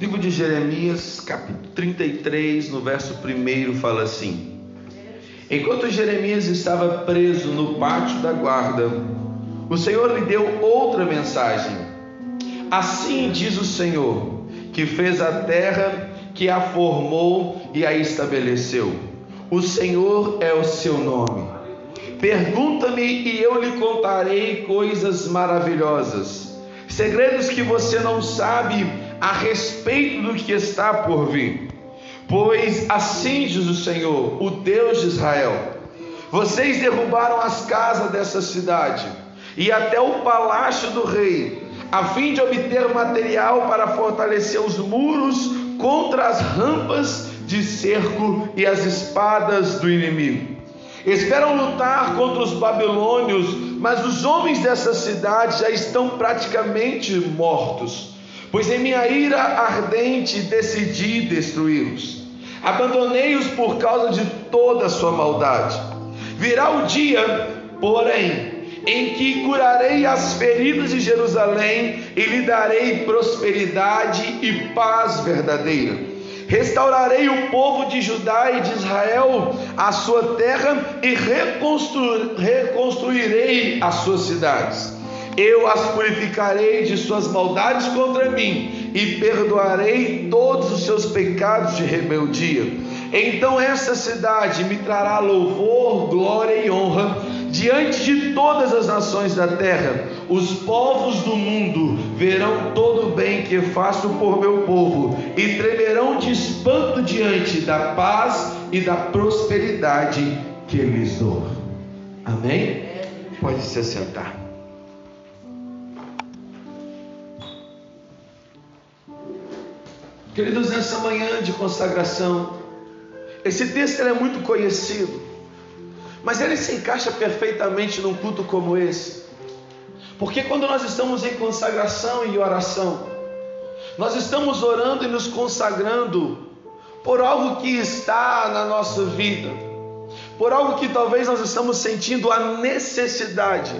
Livro de Jeremias, capítulo 33, no verso 1, fala assim: Enquanto Jeremias estava preso no pátio da guarda, o Senhor lhe deu outra mensagem. Assim diz o Senhor, que fez a terra, que a formou e a estabeleceu. O Senhor é o seu nome. Pergunta-me e eu lhe contarei coisas maravilhosas, segredos que você não sabe a respeito do que está por vir. Pois assim diz o Senhor, o Deus de Israel: vocês derrubaram as casas dessa cidade e até o palácio do rei, a fim de obter material para fortalecer os muros contra as rampas de cerco e as espadas do inimigo. Esperam lutar contra os babilônios, mas os homens dessa cidade já estão praticamente mortos pois em minha ira ardente decidi destruí-los. Abandonei-os por causa de toda a sua maldade. Virá o dia, porém, em que curarei as feridas de Jerusalém e lhe darei prosperidade e paz verdadeira. Restaurarei o povo de Judá e de Israel, a sua terra, e reconstru reconstruirei as suas cidades eu as purificarei de suas maldades contra mim e perdoarei todos os seus pecados de rebeldia. Então essa cidade me trará louvor, glória e honra diante de todas as nações da terra. Os povos do mundo verão todo o bem que faço por meu povo e tremerão de espanto diante da paz e da prosperidade que lhes dou. Amém? Pode se sentar. Queridos, nessa manhã de consagração, esse texto é muito conhecido, mas ele se encaixa perfeitamente num culto como esse, porque quando nós estamos em consagração e oração, nós estamos orando e nos consagrando por algo que está na nossa vida, por algo que talvez nós estamos sentindo a necessidade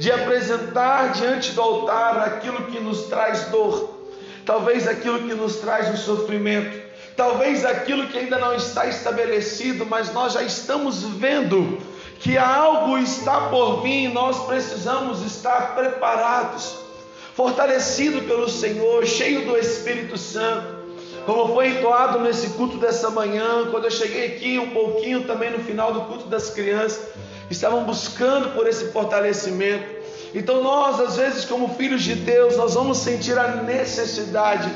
de apresentar diante do altar aquilo que nos traz dor talvez aquilo que nos traz o sofrimento, talvez aquilo que ainda não está estabelecido, mas nós já estamos vendo que algo está por vir e nós precisamos estar preparados, fortalecido pelo Senhor, cheio do Espírito Santo. Como foi entoado nesse culto dessa manhã, quando eu cheguei aqui um pouquinho também no final do culto das crianças, estavam buscando por esse fortalecimento. Então nós, às vezes, como filhos de Deus, nós vamos sentir a necessidade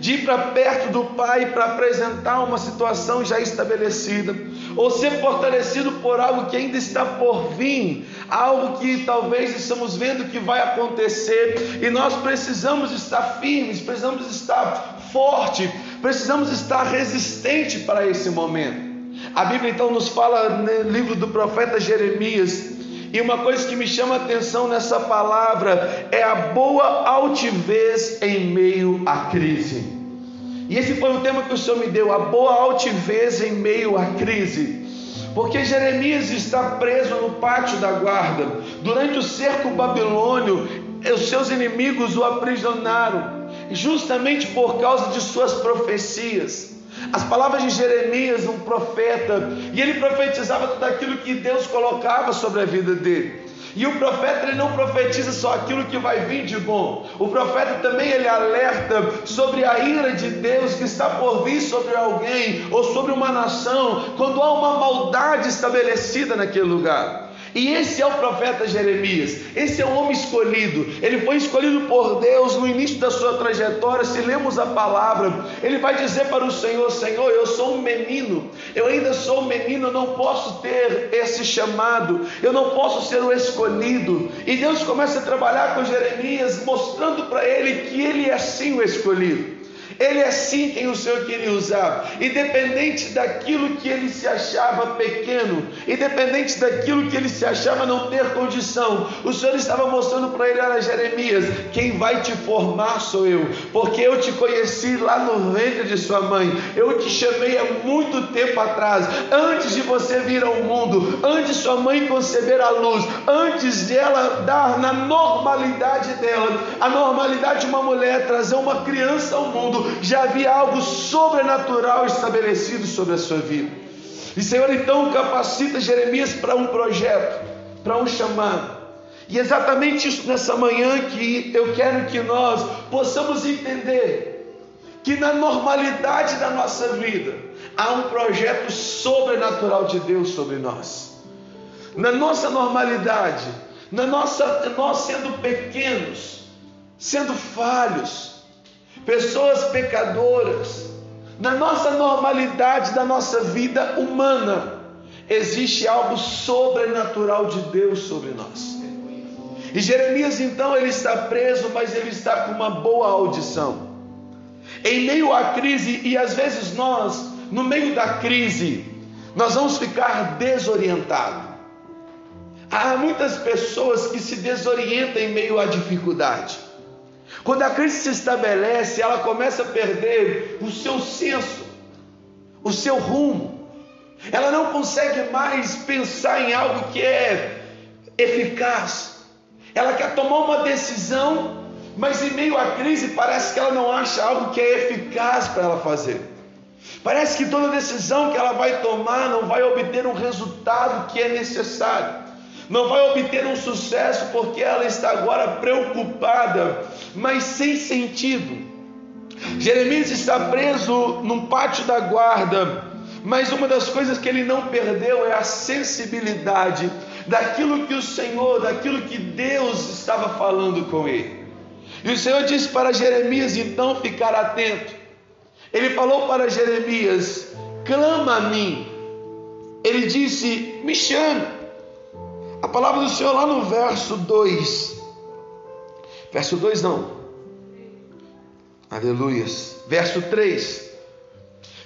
de ir para perto do Pai para apresentar uma situação já estabelecida, ou ser fortalecido por algo que ainda está por vir, algo que talvez estamos vendo que vai acontecer, e nós precisamos estar firmes, precisamos estar forte, precisamos estar resistente para esse momento. A Bíblia então nos fala no livro do profeta Jeremias, e uma coisa que me chama a atenção nessa palavra é a boa altivez em meio à crise. E esse foi o tema que o Senhor me deu, a boa altivez em meio à crise. Porque Jeremias está preso no pátio da guarda. Durante o cerco babilônio, os seus inimigos o aprisionaram, justamente por causa de suas profecias. As palavras de Jeremias, um profeta, e ele profetizava tudo aquilo que Deus colocava sobre a vida dele. E o profeta ele não profetiza só aquilo que vai vir de bom. O profeta também ele alerta sobre a ira de Deus que está por vir sobre alguém ou sobre uma nação, quando há uma maldade estabelecida naquele lugar. E esse é o profeta Jeremias, esse é o homem escolhido. Ele foi escolhido por Deus no início da sua trajetória. Se lemos a palavra, ele vai dizer para o Senhor: Senhor, eu sou um menino, eu ainda sou um menino, eu não posso ter esse chamado, eu não posso ser o escolhido. E Deus começa a trabalhar com Jeremias, mostrando para ele que ele é sim o escolhido. Ele é sim quem o Senhor queria usar, independente daquilo que ele se achava pequeno, independente daquilo que ele se achava não ter condição. O Senhor estava mostrando para ele: Olha, Jeremias, quem vai te formar sou eu, porque eu te conheci lá no ventre de sua mãe, eu te chamei há muito tempo atrás, antes de você vir ao mundo, antes sua mãe conceber a luz, antes dela dar na normalidade dela, a normalidade de uma mulher trazer uma criança ao mundo já havia algo sobrenatural estabelecido sobre a sua vida. E Senhor então capacita Jeremias para um projeto, para um chamado. E exatamente isso nessa manhã que eu quero que nós possamos entender que na normalidade da nossa vida há um projeto sobrenatural de Deus sobre nós. Na nossa normalidade, na nossa nós sendo pequenos, sendo falhos, pessoas pecadoras, na nossa normalidade da nossa vida humana, existe algo sobrenatural de Deus sobre nós. E Jeremias então ele está preso, mas ele está com uma boa audição. Em meio à crise, e às vezes nós, no meio da crise, nós vamos ficar desorientados. Há muitas pessoas que se desorientam em meio à dificuldade. Quando a crise se estabelece, ela começa a perder o seu senso, o seu rumo. Ela não consegue mais pensar em algo que é eficaz. Ela quer tomar uma decisão mas em meio à crise parece que ela não acha algo que é eficaz para ela fazer. Parece que toda decisão que ela vai tomar não vai obter um resultado que é necessário. Não vai obter um sucesso porque ela está agora preocupada, mas sem sentido. Jeremias está preso num pátio da guarda, mas uma das coisas que ele não perdeu é a sensibilidade daquilo que o Senhor, daquilo que Deus estava falando com ele. E o Senhor disse para Jeremias então ficar atento. Ele falou para Jeremias: clama a mim. Ele disse: me chame. A palavra do Senhor lá no verso 2. Verso 2 não. Aleluias. Verso 3.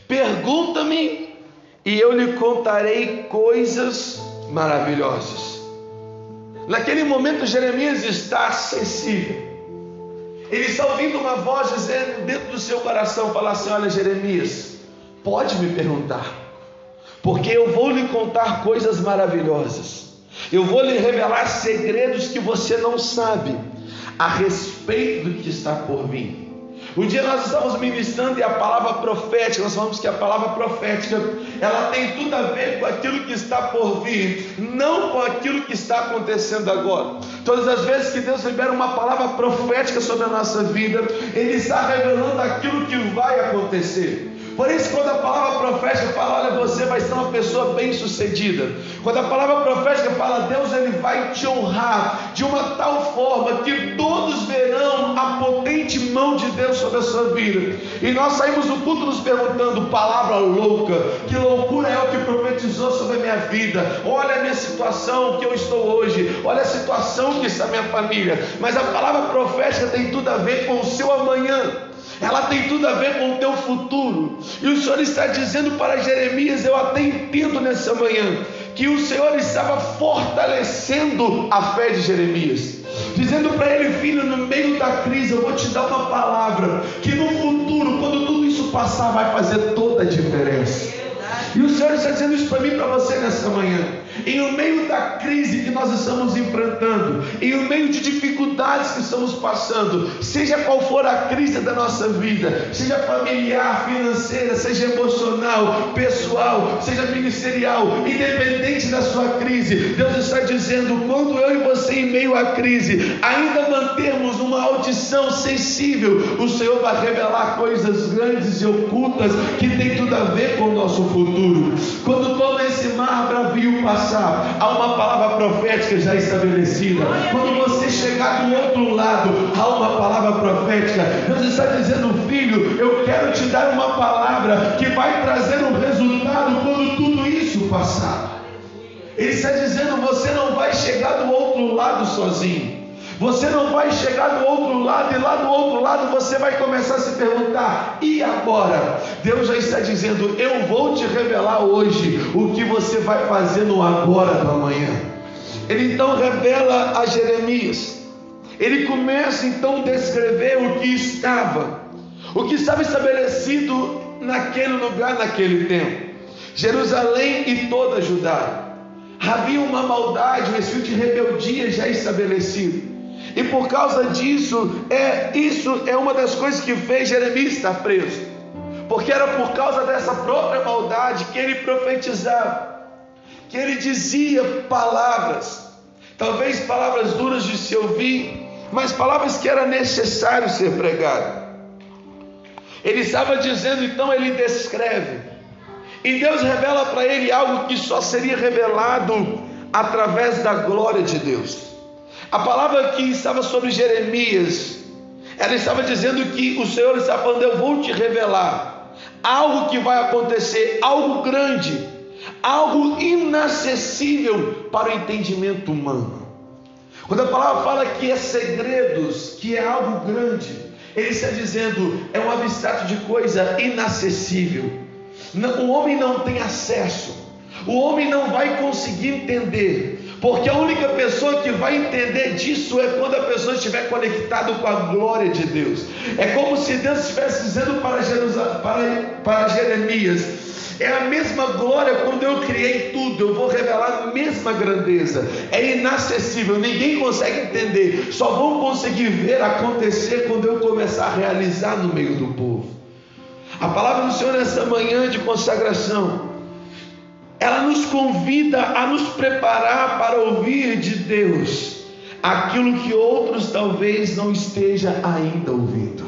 Pergunta-me e eu lhe contarei coisas maravilhosas. Naquele momento Jeremias está sensível. Ele está ouvindo uma voz dizendo dentro do seu coração, falar assim: Olha, Jeremias, pode me perguntar, porque eu vou lhe contar coisas maravilhosas, eu vou lhe revelar segredos que você não sabe a respeito do que está por vir. Um dia nós estamos ministrando e a palavra profética, nós falamos que a palavra profética, ela tem tudo a ver com aquilo que está por vir, não com aquilo que está acontecendo agora. Todas as vezes que Deus libera uma palavra profética sobre a nossa vida, Ele está revelando aquilo que vai acontecer. Por isso, quando a palavra profética fala, olha, você vai ser uma pessoa bem-sucedida. Quando a palavra profética fala, Deus ele vai te honrar de uma tal forma que todos verão a potente mão de Deus sobre a sua vida. E nós saímos do culto nos perguntando, palavra louca, que loucura é o que profetizou sobre a minha vida. Olha a minha situação que eu estou hoje, olha a situação que está a minha família. Mas a palavra profética tem tudo a ver com o seu amanhã ela tem tudo a ver com o teu futuro. E o Senhor está dizendo para Jeremias: Eu até entendo nessa manhã que o Senhor estava fortalecendo a fé de Jeremias, dizendo para ele, filho, no meio da crise, eu vou te dar uma palavra que no futuro, quando tudo isso passar, vai fazer toda a diferença. E o Senhor está dizendo isso para mim para você nessa manhã em o meio da crise que nós estamos enfrentando, em o meio de dificuldades que estamos passando, seja qual for a crise da nossa vida, seja familiar, financeira, seja emocional, pessoal, seja ministerial, independente da sua crise, Deus está dizendo: quando eu e você, em meio à crise, ainda mantermos uma audição sensível, o Senhor vai revelar coisas grandes e ocultas que tem tudo a ver com o nosso futuro. Quando todo esse mar bravio passar, passar, há uma palavra profética já estabelecida. Quando você chegar do outro lado, há uma palavra profética. Deus está dizendo, filho, eu quero te dar uma palavra que vai trazer um resultado quando tudo isso passar. Ele está dizendo, você não vai chegar do outro lado sozinho. Você não vai chegar do outro lado e lá do outro lado você vai começar a se perguntar: e agora? Deus já está dizendo: eu vou te revelar hoje o que você vai fazer no agora do amanhã. Ele então revela a Jeremias. Ele começa então a descrever o que estava, o que estava estabelecido naquele lugar, naquele tempo. Jerusalém e toda Judá. Havia uma maldade, um espírito de rebeldia já estabelecido. E por causa disso, é isso é uma das coisas que fez Jeremias estar preso. Porque era por causa dessa própria maldade que ele profetizava, que ele dizia palavras, talvez palavras duras de se ouvir, mas palavras que era necessário ser pregado. Ele estava dizendo, então ele descreve, e Deus revela para ele algo que só seria revelado através da glória de Deus. A palavra que estava sobre Jeremias, ela estava dizendo que o Senhor está falando: Eu vou te revelar algo que vai acontecer, algo grande, algo inacessível para o entendimento humano. Quando a palavra fala que é segredos, que é algo grande, ele está dizendo é um abstrato de coisa inacessível. O homem não tem acesso, o homem não vai conseguir entender. Porque a única pessoa que vai entender disso é quando a pessoa estiver conectada com a glória de Deus. É como se Deus estivesse dizendo para, para, para Jeremias: é a mesma glória quando eu criei tudo, eu vou revelar a mesma grandeza. É inacessível, ninguém consegue entender, só vão conseguir ver acontecer quando eu começar a realizar no meio do povo. A palavra do Senhor nessa manhã de consagração ela nos convida a nos preparar para ouvir de Deus aquilo que outros talvez não estejam ainda ouvindo.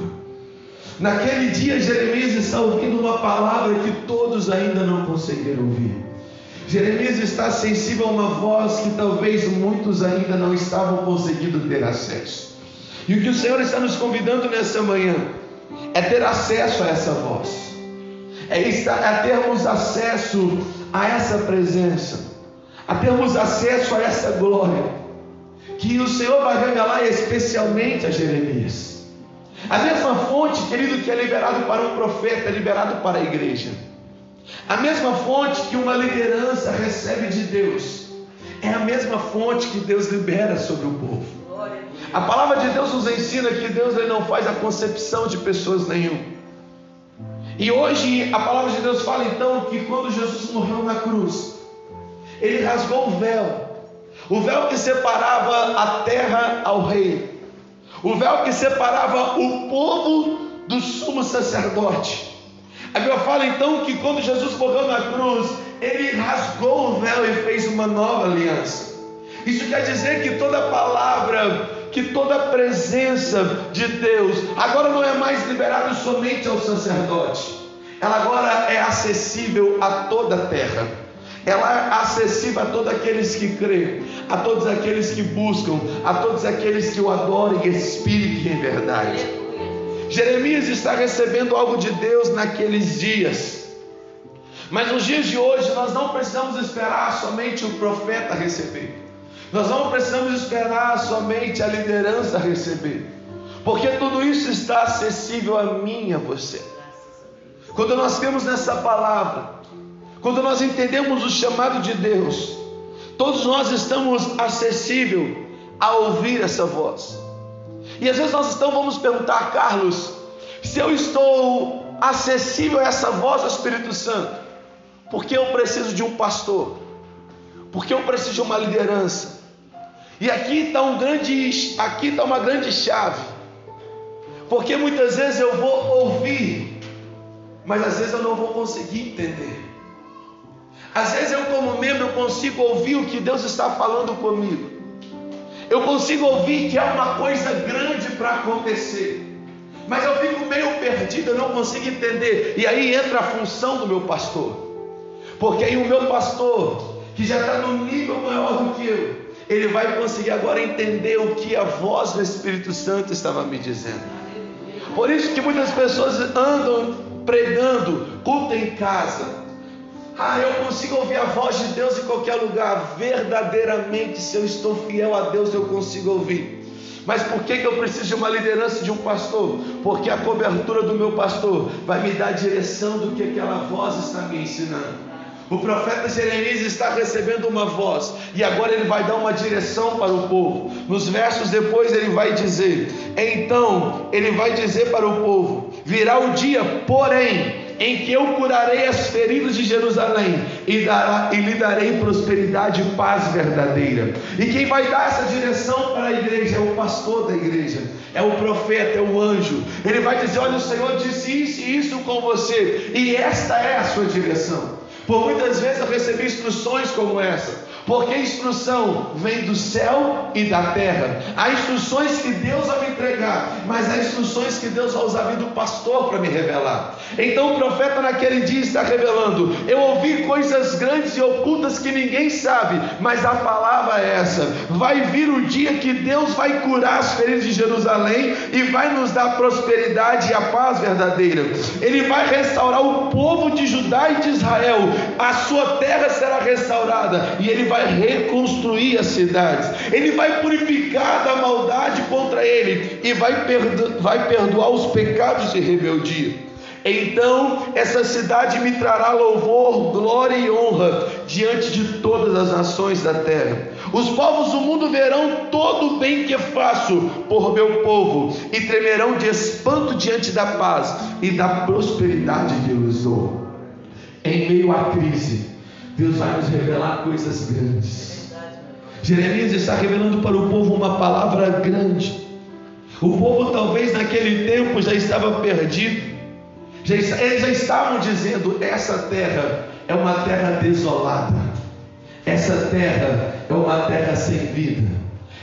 Naquele dia, Jeremias está ouvindo uma palavra que todos ainda não conseguiram ouvir. Jeremias está sensível a uma voz que talvez muitos ainda não estavam conseguindo ter acesso. E o que o Senhor está nos convidando nessa manhã é ter acesso a essa voz, é, estar, é termos acesso a essa presença, a termos acesso a essa glória, que o Senhor vai revelar especialmente a Jeremias. A mesma fonte, querido, que é liberado para um profeta, é liberado para a igreja. A mesma fonte que uma liderança recebe de Deus, é a mesma fonte que Deus libera sobre o povo. A palavra de Deus nos ensina que Deus ele não faz a concepção de pessoas nenhuma. E hoje a palavra de Deus fala então que quando Jesus morreu na cruz, ele rasgou o véu, o véu que separava a terra ao rei, o véu que separava o povo do sumo sacerdote. A Bíblia fala então que quando Jesus morreu na cruz, ele rasgou o véu e fez uma nova aliança. Isso quer dizer que toda palavra que toda a presença de Deus agora não é mais liberada somente ao sacerdote, ela agora é acessível a toda a terra. Ela é acessível a todos aqueles que creem, a todos aqueles que buscam, a todos aqueles que o adorem em espírito e em verdade. Jeremias está recebendo algo de Deus naqueles dias. Mas nos dias de hoje nós não precisamos esperar somente o profeta receber. Nós não precisamos esperar somente a liderança receber, porque tudo isso está acessível a mim e a você. Quando nós temos nessa palavra, quando nós entendemos o chamado de Deus, todos nós estamos acessível a ouvir essa voz. E às vezes nós estamos, vamos perguntar, Carlos, se eu estou acessível a essa voz do Espírito Santo, porque eu preciso de um pastor, porque eu preciso de uma liderança, e aqui está um grande, aqui está uma grande chave. Porque muitas vezes eu vou ouvir, mas às vezes eu não vou conseguir entender. Às vezes eu como membro consigo ouvir o que Deus está falando comigo. Eu consigo ouvir que é uma coisa grande para acontecer. Mas eu fico meio perdido, eu não consigo entender. E aí entra a função do meu pastor. Porque aí o meu pastor, que já está no nível maior do que eu, ele vai conseguir agora entender o que a voz do Espírito Santo estava me dizendo. Por isso que muitas pessoas andam pregando culto em casa. Ah, eu consigo ouvir a voz de Deus em qualquer lugar. Verdadeiramente, se eu estou fiel a Deus, eu consigo ouvir. Mas por que, que eu preciso de uma liderança de um pastor? Porque a cobertura do meu pastor vai me dar a direção do que aquela voz está me ensinando. O profeta Jeremias está recebendo uma voz e agora ele vai dar uma direção para o povo. Nos versos depois ele vai dizer: Então ele vai dizer para o povo: Virá o dia, porém, em que eu curarei as feridas de Jerusalém e, dará, e lhe darei prosperidade e paz verdadeira. E quem vai dar essa direção para a igreja é o pastor da igreja, é o profeta, é o anjo. Ele vai dizer: Olha, o Senhor disse isso e isso com você, e esta é a sua direção. Por muitas vezes eu recebi instruções como essa. Porque a instrução vem do céu e da terra. Há instruções que Deus vai me entregar, mas há instruções que Deus vai usar a vida do pastor para me revelar. Então o profeta naquele dia está revelando: Eu ouvi coisas grandes e ocultas que ninguém sabe, mas a palavra é essa: vai vir o dia que Deus vai curar as feridas de Jerusalém e vai nos dar prosperidade e a paz verdadeira. Ele vai restaurar o povo de Judá e de Israel, a sua terra será restaurada e ele vai vai reconstruir as cidades, Ele vai purificar da maldade contra ele e vai, perdo vai perdoar os pecados de rebeldia. Então essa cidade me trará louvor, glória e honra diante de todas as nações da terra. Os povos do mundo verão todo o bem que faço por meu povo e tremerão de espanto diante da paz e da prosperidade que lhes dou. Em meio à crise, Deus vai nos revelar coisas grandes. Jeremias está revelando para o povo uma palavra grande. O povo talvez naquele tempo já estava perdido. Já, eles já estavam dizendo: essa terra é uma terra desolada. Essa terra é uma terra sem vida.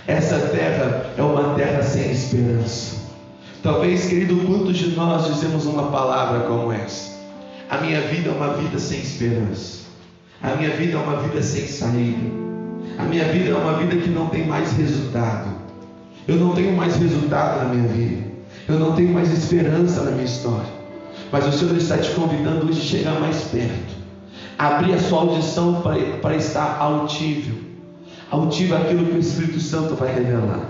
Essa terra é uma terra sem esperança. Talvez, querido, quantos de nós dizemos uma palavra como essa? A minha vida é uma vida sem esperança. A minha vida é uma vida sem saída. A minha vida é uma vida que não tem mais resultado. Eu não tenho mais resultado na minha vida. Eu não tenho mais esperança na minha história. Mas o Senhor está te convidando hoje a chegar mais perto. Abrir a sua audição para, estar altível. Altível aquilo que o Espírito Santo vai revelar.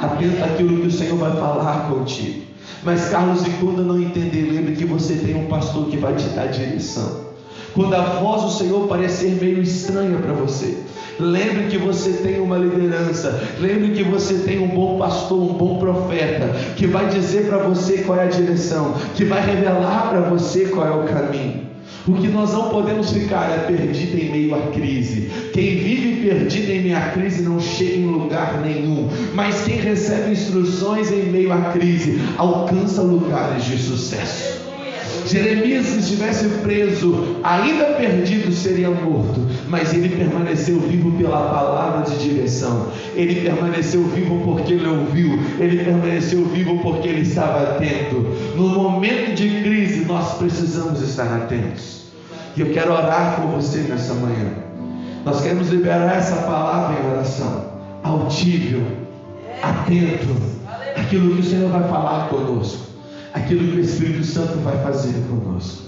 Atento àquilo que o Senhor vai falar contigo. Mas Carlos, e quando não entender, lembre que você tem um pastor que vai te dar direção. Quando a voz do Senhor parecer meio estranha para você, lembre que você tem uma liderança, lembre que você tem um bom pastor, um bom profeta, que vai dizer para você qual é a direção, que vai revelar para você qual é o caminho. O que nós não podemos ficar é perdido em meio à crise. Quem vive perdido em meio à crise não chega em lugar nenhum. Mas quem recebe instruções em meio à crise alcança lugares de sucesso. Jeremias, se estivesse preso, ainda perdido, seria morto, mas ele permaneceu vivo pela palavra de direção, ele permaneceu vivo porque ele ouviu, ele permaneceu vivo porque ele estava atento. No momento de crise, nós precisamos estar atentos. E eu quero orar por você nessa manhã. Nós queremos liberar essa palavra em oração, altível, atento, aquilo que o Senhor vai falar conosco aquilo que o Espírito Santo vai fazer conosco.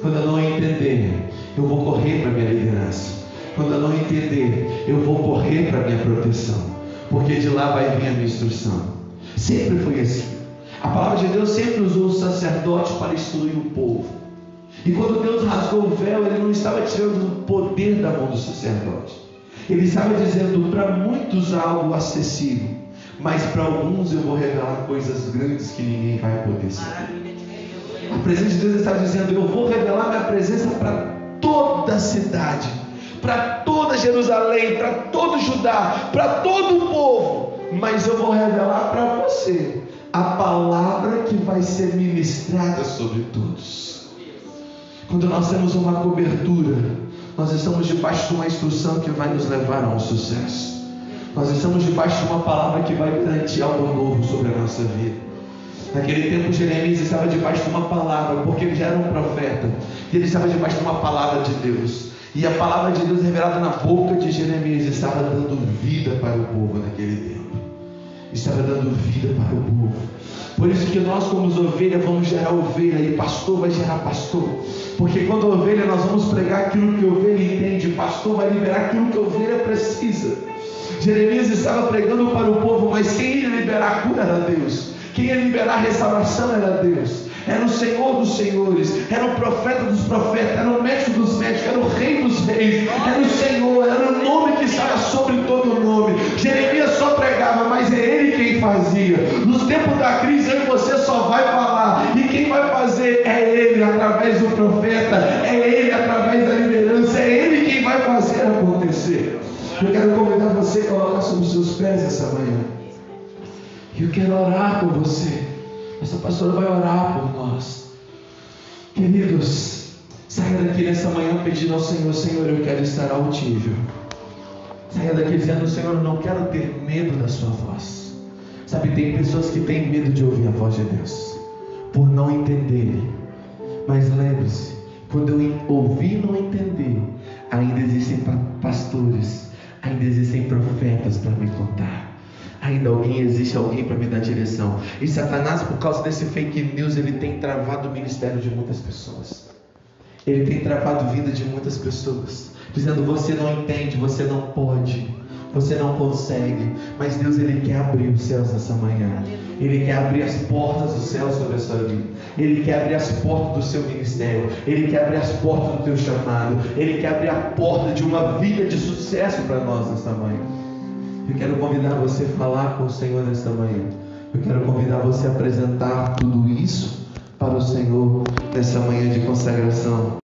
Quando eu não entender, eu vou correr para a minha liderança. Quando eu não entender, eu vou correr para a minha proteção. Porque de lá vai vir a minha instrução. Sempre foi assim. A palavra de Deus sempre usou o sacerdote para instruir o povo. E quando Deus rasgou o véu, ele não estava tirando o poder da mão do sacerdote. Ele estava dizendo para muitos algo acessível mas para alguns eu vou revelar coisas grandes que ninguém vai poder saber. A presença de Deus está dizendo: Eu vou revelar minha presença para toda a cidade, para toda Jerusalém, para todo Judá, para todo o povo. Mas eu vou revelar para você a palavra que vai ser ministrada sobre todos. Quando nós temos uma cobertura, nós estamos debaixo de uma instrução que vai nos levar a um sucesso. Nós estamos debaixo de uma palavra que vai garantir algo novo sobre a nossa vida. Naquele tempo, Jeremias estava debaixo de uma palavra, porque ele já era um profeta, e ele estava debaixo de uma palavra de Deus. E a palavra de Deus revelada na boca de Jeremias estava dando vida para o povo naquele tempo. Estava dando vida para o povo. Por isso que nós, como ovelhas, vamos gerar ovelha, e pastor vai gerar pastor. Porque quando ovelha, nós vamos pregar aquilo que ovelha entende, pastor vai liberar aquilo que ovelha precisa. Jeremias estava pregando para o povo, mas quem ia liberar a cura era Deus. Quem ia liberar a restauração era Deus. Era o Senhor dos senhores, era o profeta dos profetas, era o médico dos médicos, era o rei dos reis, era o Senhor, era o nome que estava sobre todo o nome. Jeremias só pregava, mas é ele quem fazia. Nos tempos da crise, eu e você só vai falar. E quem vai fazer é Ele através do profeta, é Ele através da liderança, é Ele quem vai fazer acontecer. Eu quero convidar você colocar sobre os seus pés essa manhã. Eu quero orar por você. Essa pastora vai orar por nós. Queridos, saia daqui nessa manhã pedindo ao Senhor, Senhor, eu quero estar altível. Saia daqui dizendo, Senhor, eu não quero ter medo da sua voz. Sabe, tem pessoas que têm medo de ouvir a voz de Deus, por não entenderem. Mas lembre-se, quando eu ouvir e não entender, ainda existem pastores, ainda existem profetas para me contar. Ainda alguém existe alguém para me dar direção. E Satanás, por causa desse fake news, ele tem travado o ministério de muitas pessoas. Ele tem travado a vida de muitas pessoas, dizendo: você não entende, você não pode, você não consegue. Mas Deus ele quer abrir os céus nessa manhã. Ele quer abrir as portas do céu sobre a sua vida. Ele quer abrir as portas do seu ministério. Ele quer abrir as portas do teu chamado. Ele quer abrir a porta de uma vida de sucesso para nós nessa manhã. Eu quero convidar você a falar com o Senhor nesta manhã. Eu quero convidar você a apresentar tudo isso para o Senhor nessa manhã de consagração.